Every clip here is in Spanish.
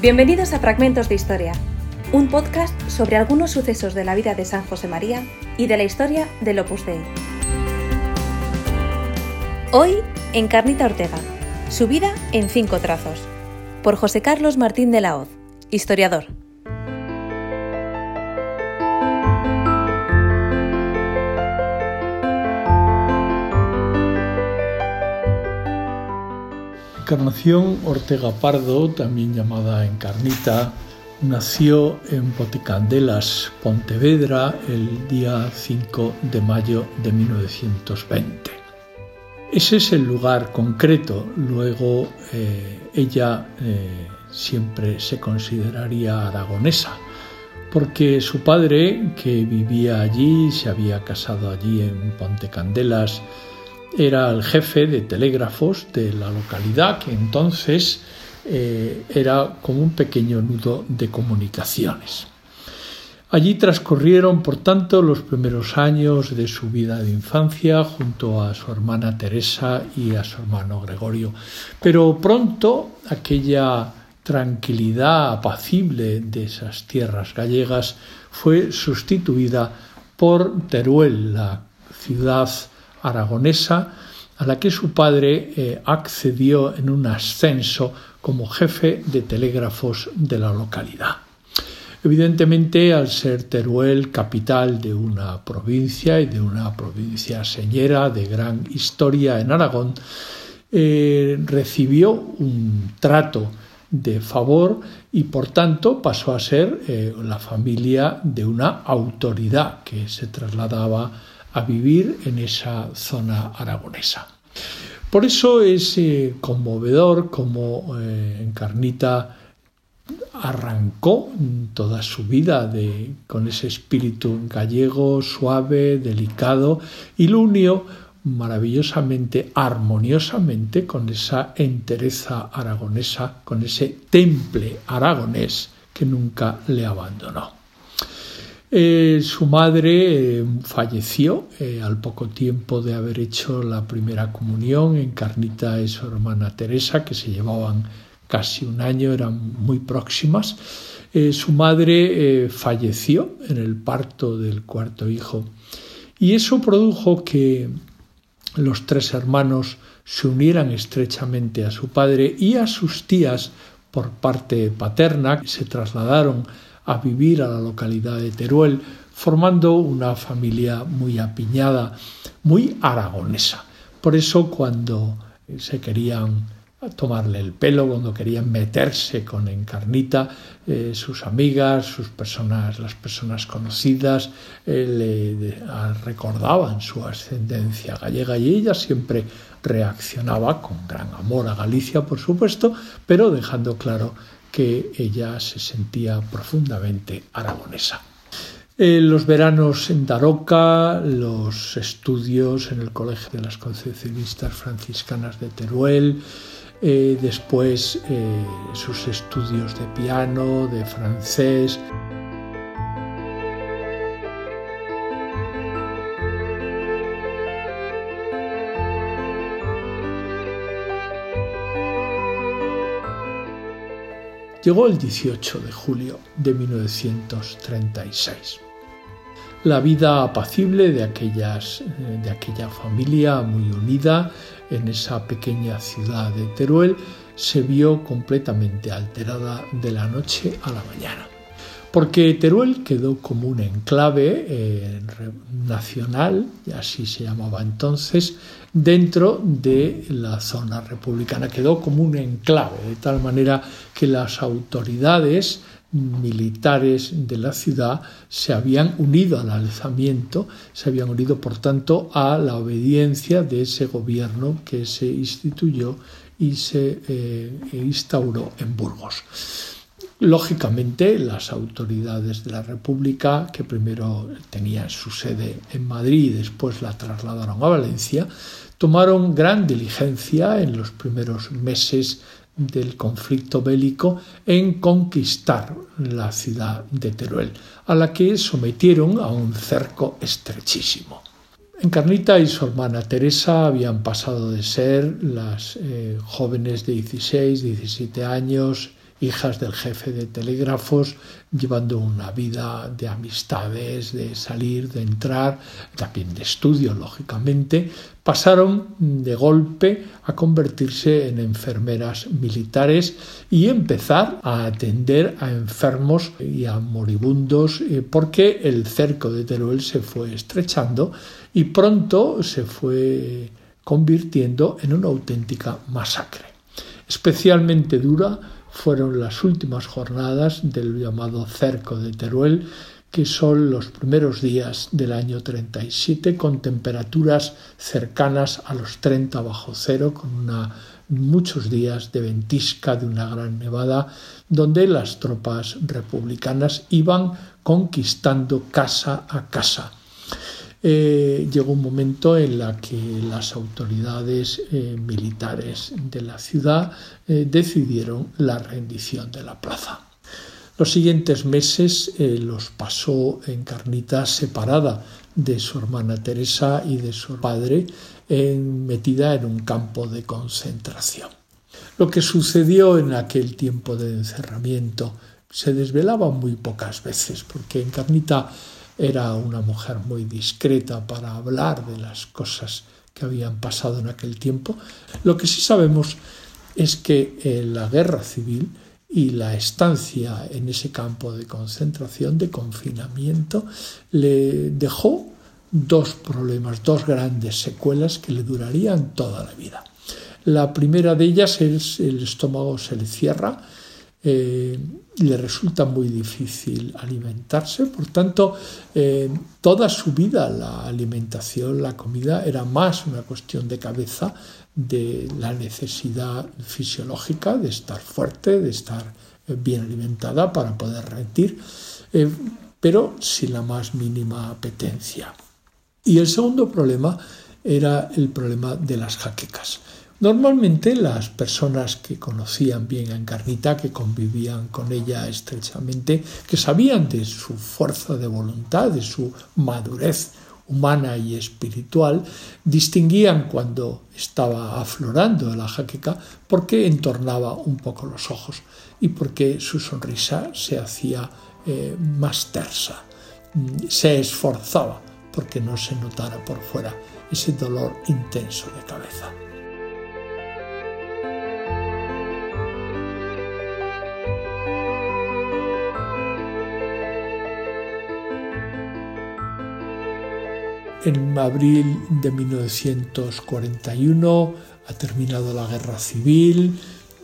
Bienvenidos a Fragmentos de Historia, un podcast sobre algunos sucesos de la vida de San José María y de la historia del Opus Dei. Hoy, Encarnita Ortega, su vida en cinco trazos, por José Carlos Martín de la Hoz, historiador. Encarnación Ortega Pardo, también llamada Encarnita, nació en Potecandelas, Pontevedra, el día 5 de mayo de 1920. Ese es el lugar concreto. Luego eh, ella eh, siempre se consideraría aragonesa, porque su padre, que vivía allí, se había casado allí en Pontecandelas, era el jefe de telégrafos de la localidad, que entonces eh, era como un pequeño nudo de comunicaciones. Allí transcurrieron, por tanto, los primeros años de su vida de infancia junto a su hermana Teresa y a su hermano Gregorio. Pero pronto aquella tranquilidad apacible de esas tierras gallegas fue sustituida por Teruel, la ciudad aragonesa a la que su padre eh, accedió en un ascenso como jefe de telégrafos de la localidad. Evidentemente, al ser Teruel capital de una provincia y de una provincia señera de gran historia en Aragón, eh, recibió un trato de favor y por tanto pasó a ser eh, la familia de una autoridad que se trasladaba a vivir en esa zona aragonesa. Por eso es eh, conmovedor como eh, Encarnita arrancó toda su vida con ese espíritu gallego, suave, delicado, y lo unió maravillosamente, armoniosamente con esa entereza aragonesa, con ese temple aragonés que nunca le abandonó. Eh, su madre eh, falleció eh, al poco tiempo de haber hecho la primera comunión. Encarnita y su hermana Teresa, que se llevaban casi un año, eran muy próximas. su madre falleció en el parto del cuarto hijo. Y eso produjo que los tres hermanos se unieran estrechamente a su padre y a sus tías por parte paterna, se trasladaron a vivir a la localidad de Teruel, formando una familia muy apiñada, muy aragonesa. Por eso cuando se querían tomarle el pelo, cuando querían meterse con Encarnita, eh, sus amigas, sus personas, las personas conocidas, eh, le recordaban su ascendencia gallega y ella siempre reaccionaba con gran amor a Galicia, por supuesto, pero dejando claro que ella se sentía profundamente aragonesa. En los veranos en Daroca, los estudios en el Colegio de las Concepcionistas Franciscanas de Teruel, eh, después eh, sus estudios de piano, de francés. Llegó el 18 de julio de 1936. La vida apacible de, aquellas, eh, de aquella familia muy unida en esa pequeña ciudad de Teruel se vio completamente alterada de la noche a la mañana porque Teruel quedó como un enclave eh, nacional, así se llamaba entonces, dentro de la zona republicana, quedó como un enclave, de tal manera que las autoridades militares de la ciudad se habían unido al alzamiento, se habían unido por tanto a la obediencia de ese gobierno que se instituyó y se eh, instauró en Burgos. Lógicamente, las autoridades de la República, que primero tenían su sede en Madrid y después la trasladaron a Valencia, tomaron gran diligencia en los primeros meses del conflicto bélico en conquistar la ciudad de Teruel, a la que sometieron a un cerco estrechísimo. Encarnita y su hermana Teresa habían pasado de ser las eh, jóvenes de 16, 17 años, hijas del jefe de telégrafos, llevando una vida de amistades, de salir, de entrar, también de estudio, lógicamente, pasaron de golpe a convertirse en enfermeras militares y empezar a atender a enfermos y a moribundos eh, porque el cerco de Teruel se fue estrechando y pronto se fue convirtiendo en una auténtica masacre. Especialmente dura fueron las últimas jornadas del llamado cerco de Teruel, que son los primeros días del año 37 con temperaturas cercanas a los 30 bajo cero, con una, muchos días de ventisca de una gran nevada, donde las tropas republicanas iban conquistando casa a casa. Eh, llegó un momento en la que las autoridades eh, militares de la ciudad eh, decidieron la rendición de la plaza. Los siguientes meses los pasó en Carnita separada de su hermana Teresa y de su padre, metida en un campo de concentración. Lo que sucedió en aquel tiempo de encerramiento se desvelaba muy pocas veces, porque en Carnita era una mujer muy discreta para hablar de las cosas que habían pasado en aquel tiempo. Lo que sí sabemos es que eh, la guerra civil y la estancia en ese campo de concentración, de confinamiento, le dejó dos problemas, dos grandes secuelas que le durarían toda la vida. La primera de ellas es el estómago se le cierra, eh, le resulta muy difícil alimentarse, por tanto, eh, toda su vida la alimentación, la comida era más una cuestión de cabeza de la necesidad fisiológica de estar fuerte, de estar eh, bien alimentada para poder rendir, pero sin la más mínima apetencia. Y el segundo problema era el problema de las jaquecas. Normalmente las personas que conocían bien a Encarnita, que convivían con ella estrechamente, que sabían de su fuerza de voluntad, de su madurez humana y espiritual, distinguían cuando estaba aflorando la jaqueca porque entornaba un poco los ojos y porque su sonrisa se hacía eh, más tersa, se esforzaba porque no se notara por fuera ese dolor intenso de cabeza. En abril de 1941 ha terminado la guerra civil.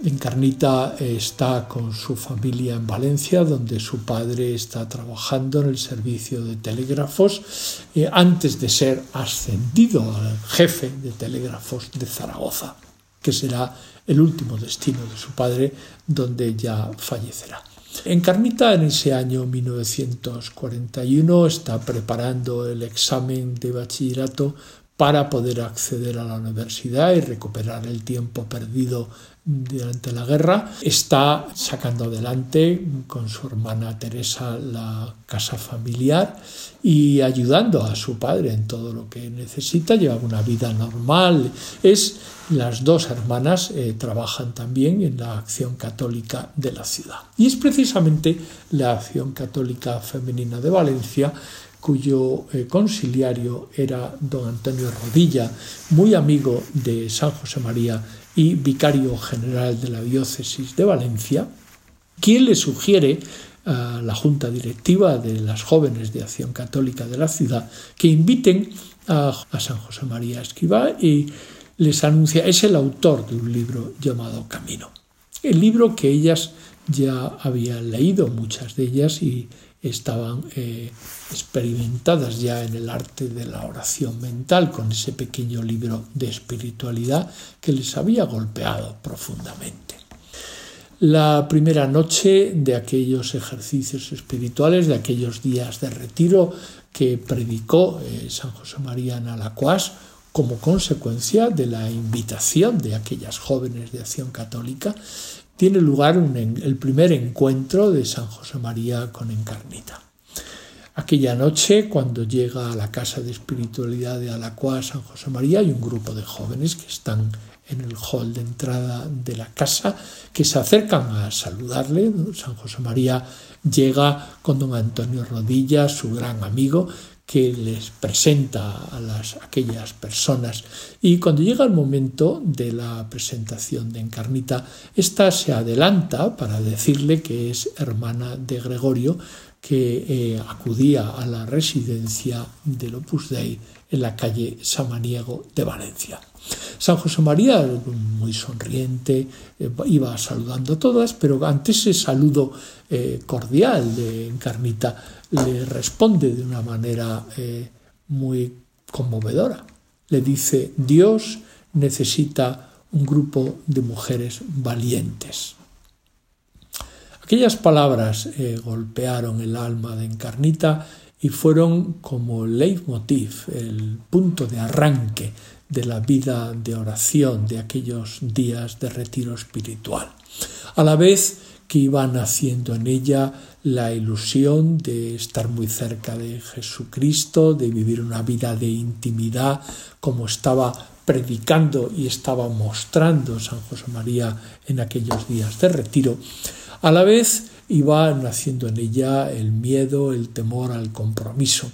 Encarnita está con su familia en Valencia, donde su padre está trabajando en el servicio de telégrafos, eh, antes de ser ascendido al jefe de telégrafos de Zaragoza, que será el último destino de su padre, donde ya fallecerá. Encarnita en ese año 1941 está preparando el examen de bachillerato para poder acceder a la universidad y recuperar el tiempo perdido durante la guerra. Está sacando adelante con su hermana Teresa la casa familiar y ayudando a su padre en todo lo que necesita. Lleva una vida normal. Es las dos hermanas eh, trabajan también en la acción católica de la ciudad. Y es precisamente la acción católica femenina de Valencia cuyo eh, conciliario era don Antonio Rodilla, muy amigo de San José María y vicario general de la diócesis de Valencia, quien le sugiere a la junta directiva de las jóvenes de Acción Católica de la ciudad que inviten a, a San José María Escribá y les anuncia, es el autor de un libro llamado Camino. El libro que ellas ya habían leído, muchas de ellas, y estaban eh, experimentadas ya en el arte de la oración mental con ese pequeño libro de espiritualidad que les había golpeado profundamente. La primera noche de aquellos ejercicios espirituales, de aquellos días de retiro que predicó eh, San José María en Alacuás, como consecuencia de la invitación de aquellas jóvenes de acción católica, tiene lugar el primer encuentro de San José María con Encarnita. Aquella noche, cuando llega a la casa de espiritualidad de Alacua San José María, hay un grupo de jóvenes que están en el hall de entrada de la casa, que se acercan a saludarle. San José María llega con don Antonio Rodilla, su gran amigo, que les presenta a las, aquellas personas. Y cuando llega el momento de la presentación de Encarnita, ésta se adelanta para decirle que es hermana de Gregorio, que eh, acudía a la residencia del Opus Dei en la calle Samaniego de Valencia. San José María, muy sonriente, eh, iba saludando a todas, pero ante ese saludo eh, cordial de Encarnita, le responde de una manera eh, muy conmovedora. Le dice, Dios necesita un grupo de mujeres valientes. Aquellas palabras golpearon el alma de Encarnita y fueron como el leitmotiv, el punto de arranque de la vida de oración de aquellos días de retiro espiritual. A la vez que iba naciendo en ella la ilusión de estar muy cerca de Jesucristo, de vivir una vida de intimidad como estaba predicando y estaba mostrando San José María en aquellos días de retiro. A la vez iba naciendo en ella el miedo, el temor al compromiso.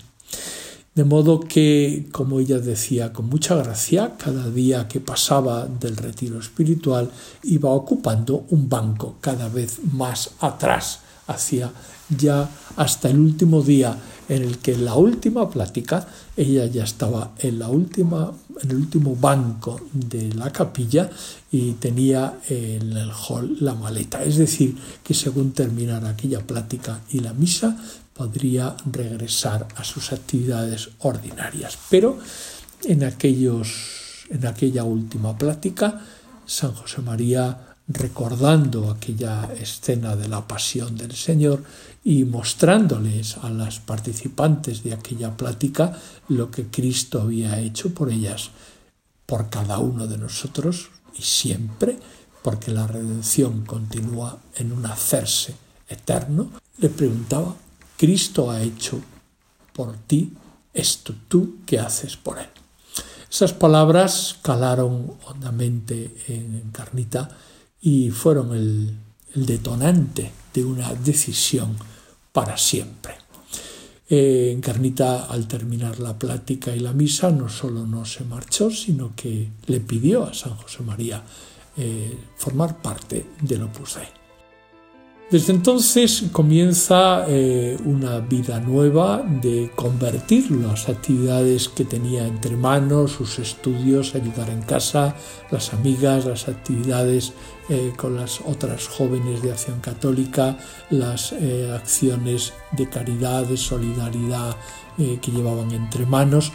De modo que, como ella decía con mucha gracia, cada día que pasaba del retiro espiritual iba ocupando un banco cada vez más atrás hacia ya hasta el último día en el que la última plática ella ya estaba en la última en el último banco de la capilla y tenía en el hall la maleta. Es decir que según terminara aquella plática y la misa podría regresar a sus actividades ordinarias. Pero en aquellos en aquella última plática San José María recordando aquella escena de la pasión del Señor y mostrándoles a las participantes de aquella plática lo que Cristo había hecho por ellas, por cada uno de nosotros y siempre, porque la redención continúa en un hacerse eterno, le preguntaba, Cristo ha hecho por ti esto, tú qué haces por él. Esas palabras calaron hondamente en Carnita y fueron el, detonante de una decisión para siempre. Eh, Encarnita, al terminar la plática y la misa, no solo no se marchó, sino que le pidió a San José María eh, formar parte del Opus Dei. Desde entonces comienza eh, una vida nueva de convertir las actividades que tenía entre manos, sus estudios, ayudar en casa, las amigas, las actividades eh, con las otras jóvenes de acción católica, las eh, acciones de caridad, de solidaridad que llevaban entre manos,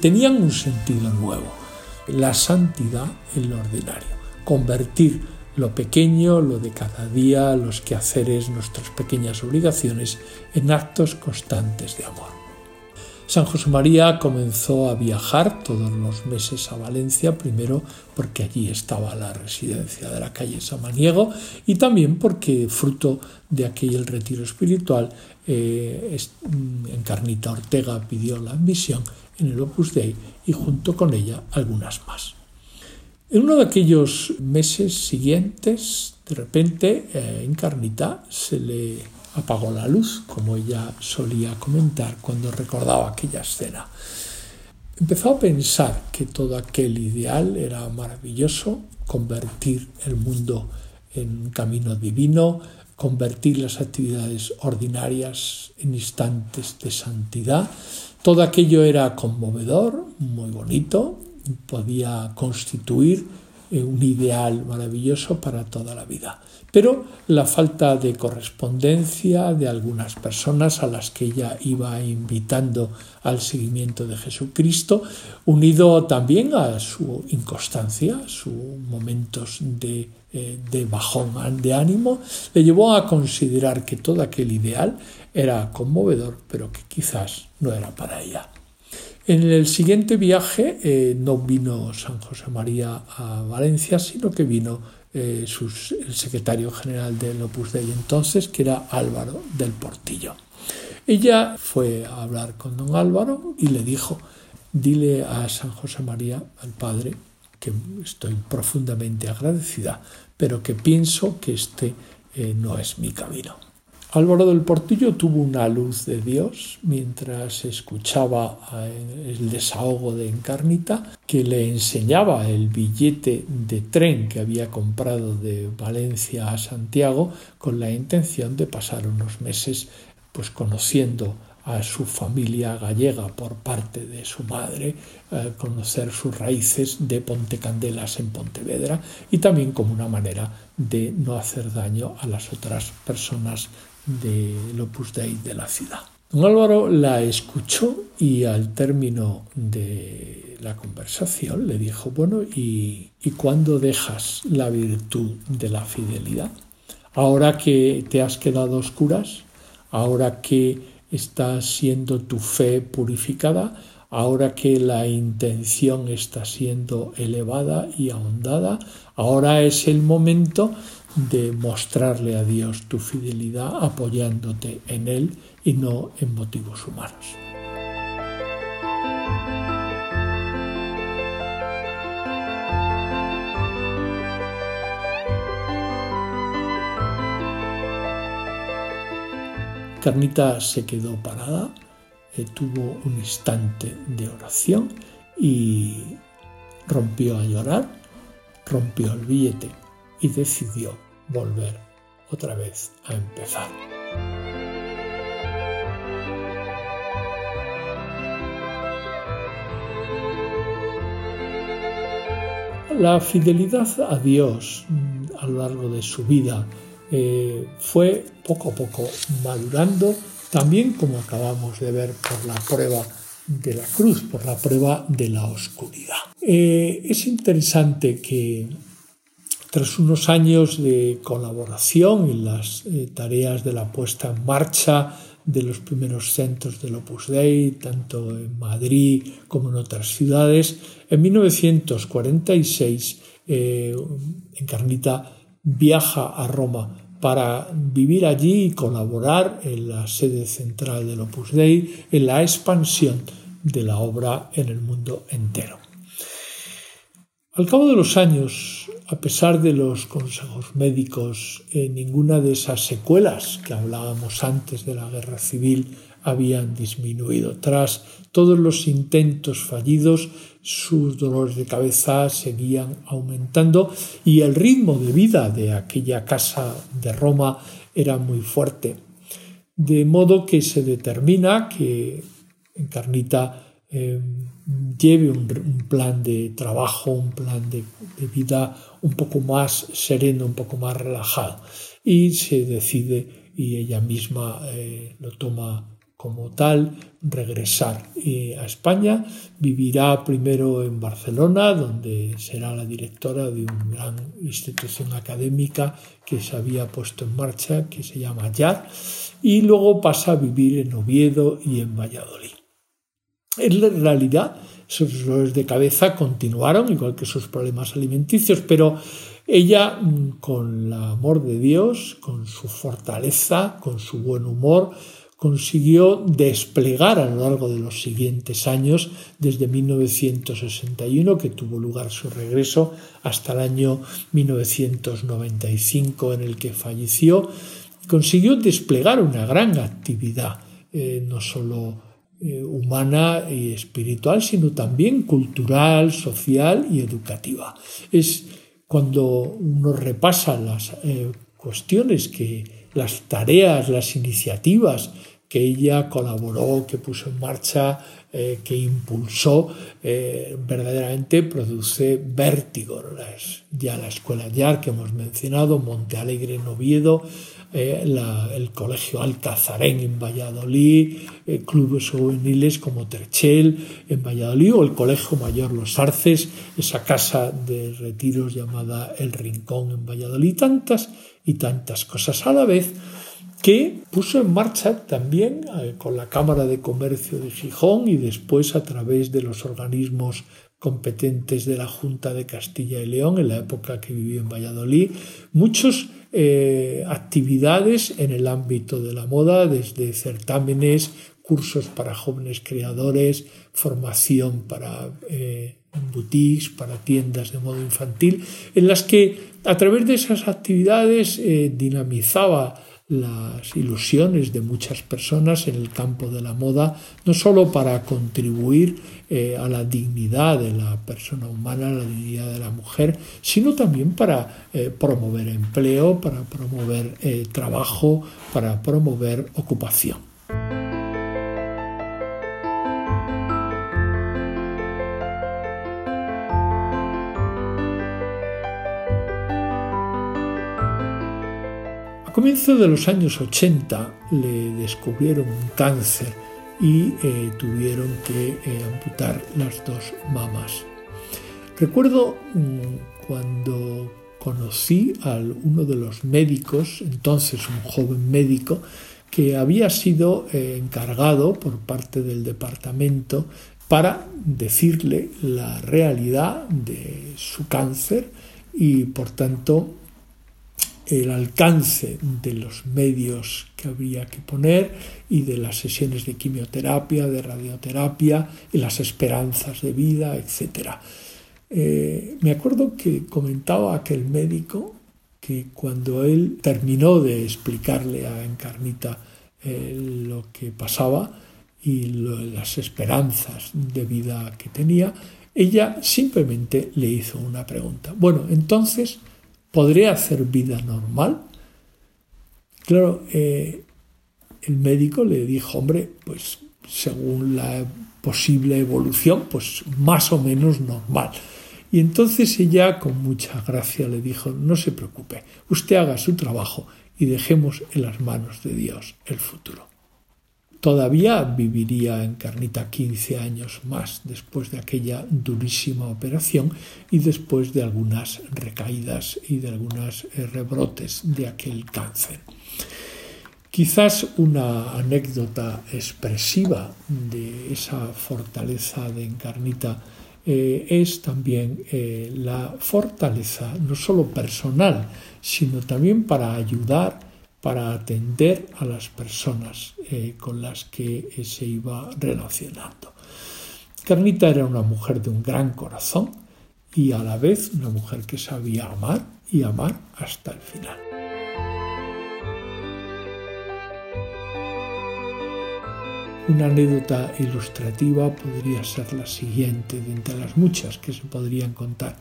tenían un sentido nuevo, la santidad en lo ordinario, convertir lo pequeño, lo de cada día, los quehaceres, nuestras pequeñas obligaciones, en actos constantes de amor. San José María comenzó a viajar todos los meses a Valencia, primero porque allí estaba la residencia de la calle Samaniego y también porque fruto de aquel retiro espiritual, eh, mm, Encarnita Ortega pidió la admisión en el Opus Dei y junto con ella algunas más. En uno de aquellos meses siguientes, de repente, eh, en Carnita se le apagó la luz, como ella solía comentar cuando recordaba aquella escena. Empezó a pensar que todo aquel ideal era maravilloso, convertir el mundo en un camino divino, convertir las actividades ordinarias en instantes de santidad. Todo aquello era conmovedor, muy bonito, podía constituir eh, un ideal maravilloso para toda la vida. Pero la falta de correspondencia de algunas personas a las que ella iba invitando al seguimiento de Jesucristo, unido también a su inconstancia, sus momentos eh, de bajón de ánimo, le llevó a considerar que todo aquel ideal era conmovedor, pero que quizás no era para ella. En el siguiente viaje eh, no vino San José María a Valencia, sino que vino eh, el secretario general del Opus Dei entonces, que era Álvaro del Portillo. Ella fue a hablar con don Álvaro y le dijo, dile a San José María, al Padre, que estoy profundamente agradecida, pero que pienso que este eh, no es mi camino. Álvaro del Portillo tuvo una luz de Dios mientras escuchaba eh, el desahogo de Encarnita, que le enseñaba el billete de tren que había comprado de Valencia a Santiago con la intención de pasar unos meses pues conociendo a su familia gallega por parte de su madre, eh, conocer sus raíces de Pontecandelas en Pontevedra y también como una manera de no hacer daño a las otras personas del Opus Dei de la ciudad. Don Álvaro la escuchó y al término de la conversación le dijo, bueno, ¿y, ¿y cuándo dejas la virtud de la fidelidad? Ahora que te has quedado oscuras, ahora que está siendo tu fe purificada, ahora que la intención está siendo elevada y ahondada, ahora es el momento de mostrarle a Dios tu fidelidad apoyándote en Él y no en motivos humanos. Carnita se quedó parada, eh, tuvo un instante de oración y rompió a llorar, rompió el billete y decidió volver otra vez a empezar. La fidelidad a Dios mm, a lo largo de su vida eh, fue poco a poco madurando, también como acabamos de ver por la prueba de la cruz, por la prueba de la oscuridad. Eh, es interesante que tras unos años de colaboración en las eh, tareas de la puesta en marcha de los primeros centros del Opus Dei, tanto en Madrid como en otras ciudades, en 1946 Encarnita viaja a Roma para vivir allí y colaborar en la sede central del Opus Dei en la expansión de la obra en el mundo entero. Al cabo de los años, a pesar de los consejos médicos, eh, ninguna de esas secuelas que hablábamos antes de la guerra civil habían disminuido. Tras todos los intentos fallidos, sus dolores de cabeza seguían aumentando y el ritmo de vida de aquella casa de Roma era muy fuerte. De modo que se determina que Encarnita eh, lleve un, plan de trabajo, un plan de, vida un poco más sereno, un poco más relajado. Y se decide, y ella misma eh, lo toma como tal regresar eh, a España. Vivirá primero en Barcelona, donde será la directora de una gran institución académica que se había puesto en marcha, que se llama YAR, y luego pasa a vivir en Oviedo y en Valladolid. En realidad, sus dolores de cabeza continuaron, igual que sus problemas alimenticios, pero ella, mm, con el amor de Dios, con su fortaleza, con su buen humor, consiguió desplegar a lo largo de los siguientes años, desde 1961, que tuvo lugar su regreso, hasta el año 1995 en el que falleció, consiguió desplegar una gran actividad, eh, no solo eh, humana y espiritual, sino también cultural, social y educativa. Es cuando uno repasa las eh, cuestiones que las tareas, las iniciativas que ella colaboró, que puso en marcha, eh, que impulsó, verdaderamente produce vértigo. ya la escuela YAR que hemos mencionado, Monte Alegre en eh, el Colegio Alcazarén en Valladolid, clubes juveniles como Terchel en Valladolid o el Colegio Mayor Los Arces, esa casa de retiros llamada El Rincón en Valladolid, tantas y tantas cosas. A la vez que puso en marcha también eh, con la Cámara de Comercio de Gijón y después a través de los organismos competentes de la Junta de Castilla y León en la época que vivió en Valladolid, muchas eh, actividades en el ámbito de la moda, desde certámenes, cursos para jóvenes creadores, formación para eh, boutiques, para tiendas de modo infantil, en las que a través de esas actividades eh, dinamizaba las ilusiones de muchas personas en el campo de la moda, no solo para contribuir eh, a la dignidad de la persona humana, a la dignidad de la mujer, sino también para eh, promover empleo, para promover eh, trabajo, para promover ocupación. A comienzos de los años 80 le descubrieron un cáncer y eh, tuvieron que eh, amputar las dos mamas. Recuerdo mm, cuando conocí a uno de los médicos, entonces un joven médico, que había sido eh, encargado por parte del departamento para decirle la realidad de su cáncer y por tanto el alcance de los medios que habría que poner y de las sesiones de quimioterapia, de radioterapia y las esperanzas de vida, etc. Eh, me acuerdo que comentaba aquel médico que cuando él terminó de explicarle a Encarnita eh, lo que pasaba y las esperanzas de vida que tenía, ella simplemente le hizo una pregunta. Bueno, entonces, ¿Podré hacer vida normal? Claro, eh, el médico le dijo, hombre, pues según la posible evolución, pues más o menos normal. Y entonces ella con mucha gracia le dijo, no se preocupe, usted haga su trabajo y dejemos en las manos de Dios el futuro. Todavía viviría en Carnita 15 años más después de aquella durísima operación y después de algunas recaídas y de algunos eh, rebrotes de aquel cáncer. Quizás una anécdota expresiva de esa fortaleza de Encarnita eh, es también eh, la fortaleza no solo personal, sino también para ayudar para atender a las personas eh, con las que eh, se iba relacionando. Carnita era una mujer de un gran corazón y a la vez una mujer que sabía amar y amar hasta el final. Una anécdota ilustrativa podría ser la siguiente de entre las muchas que se podrían contar.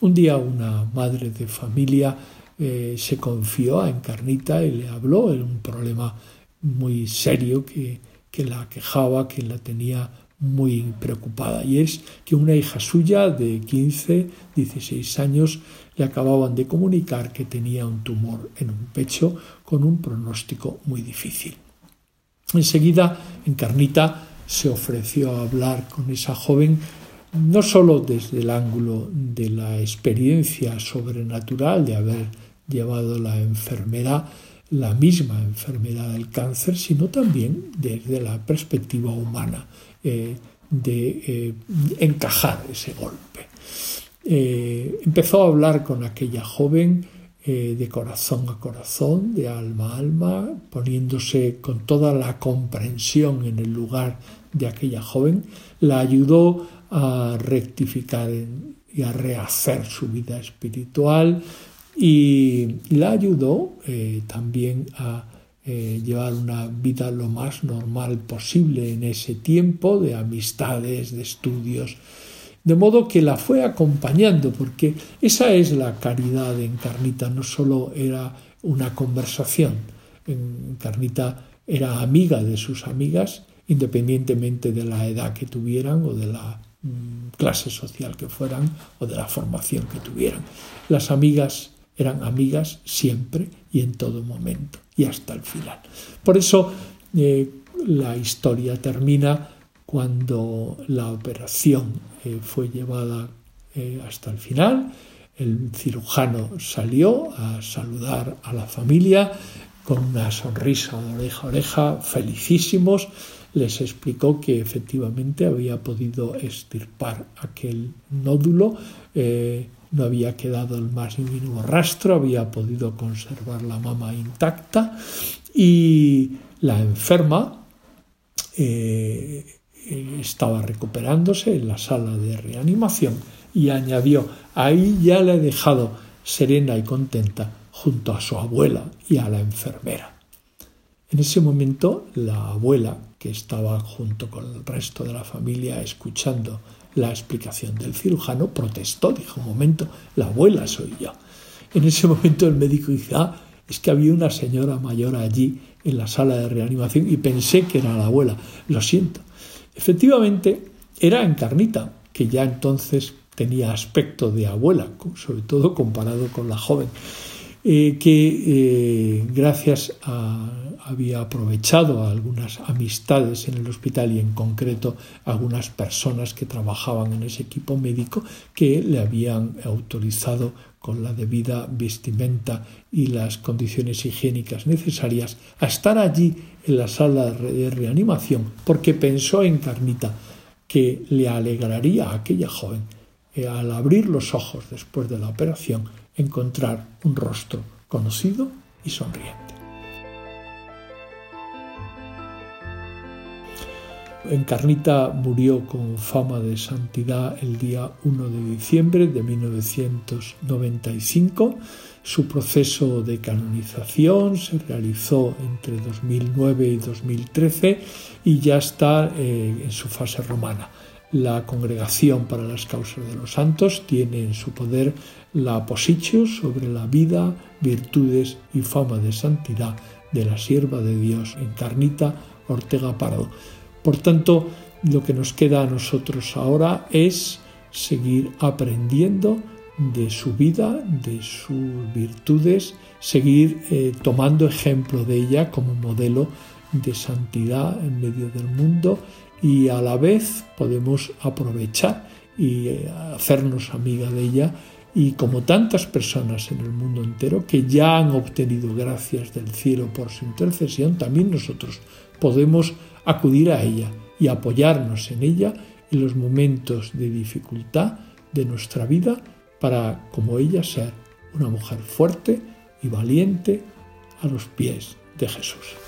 Un día una madre de familia eh, se confió a Encarnita y le habló de un problema muy serio que, que la quejaba, que la tenía muy preocupada y es que una hija suya de 15, 16 años le acababan de comunicar que tenía un tumor en un pecho con un pronóstico muy difícil. Enseguida Encarnita se ofreció a hablar con esa joven no sólo desde el ángulo de la experiencia sobrenatural de haber llevado la enfermedad, la misma enfermedad del cáncer, sino también desde la perspectiva humana eh, de eh, encajar ese golpe. Eh, empezó a hablar con aquella joven de corazón a corazón, de alma a alma, poniéndose con toda la comprensión en el lugar de aquella joven, la ayudó a rectificar y a rehacer su vida espiritual, y la ayudó eh, también a eh, llevar una vida lo más normal posible en ese tiempo de amistades, de estudios, de modo que la fue acompañando, porque esa es la caridad de Encarnita, no solo era una conversación, Encarnita era amiga de sus amigas, independientemente de la edad que tuvieran o de la clase social que fueran o de la formación que tuvieran. Las amigas eran amigas siempre y en todo momento y hasta el final. Por eso eh, la historia termina cuando la operación eh, fue llevada eh, hasta el final. El cirujano salió a saludar a la familia con una sonrisa de oreja a oreja, felicísimos. Les explicó que efectivamente había podido extirpar aquel nódulo no había quedado el más mínimo rastro, había podido conservar la mama intacta y la enferma eh, estaba recuperándose en la sala de reanimación y añadió, ahí ya la he dejado serena y contenta junto a su abuela y a la enfermera. En ese momento la abuela, que estaba junto con el resto de la familia escuchando la explicación del cirujano, protestó, dijo, un momento, la abuela soy yo. En ese momento el médico dijo, ah, es que había una señora mayor allí en la sala de reanimación y pensé que era la abuela. Lo siento. Efectivamente, era Encarnita, que ya entonces tenía aspecto de abuela, sobre todo comparado con la joven, eh, que eh, gracias a había aprovechado algunas amistades en el hospital y en concreto algunas personas que trabajaban en ese equipo médico que le habían autorizado con la debida vestimenta y las condiciones higiénicas necesarias a estar allí en la sala de reanimación porque pensó en Carnita que le alegraría a aquella joven eh, al abrir los ojos después de la operación encontrar un rostro conocido y sonriente. Encarnita murió con fama de santidad el día 1 de diciembre de 1995. Su proceso de canonización se realizó entre 2009 y 2013 y ya está eh, en su fase romana. La Congregación para las Causas de los Santos tiene en su poder la positio sobre la vida, virtudes y fama de santidad de la sierva de Dios Encarnita Ortega Pardo. Por tanto, lo que nos queda a nosotros ahora es seguir aprendiendo de su vida, de sus virtudes, seguir eh, tomando ejemplo de ella como modelo de santidad en medio del mundo y a la vez podemos aprovechar y eh, hacernos amiga de ella y como tantas personas en el mundo entero que ya han obtenido gracias del cielo por su intercesión, también nosotros podemos acudir a ella y apoyarnos en ella en los momentos de dificultad de nuestra vida para, como ella, ser una mujer fuerte y valiente a los pies de Jesús.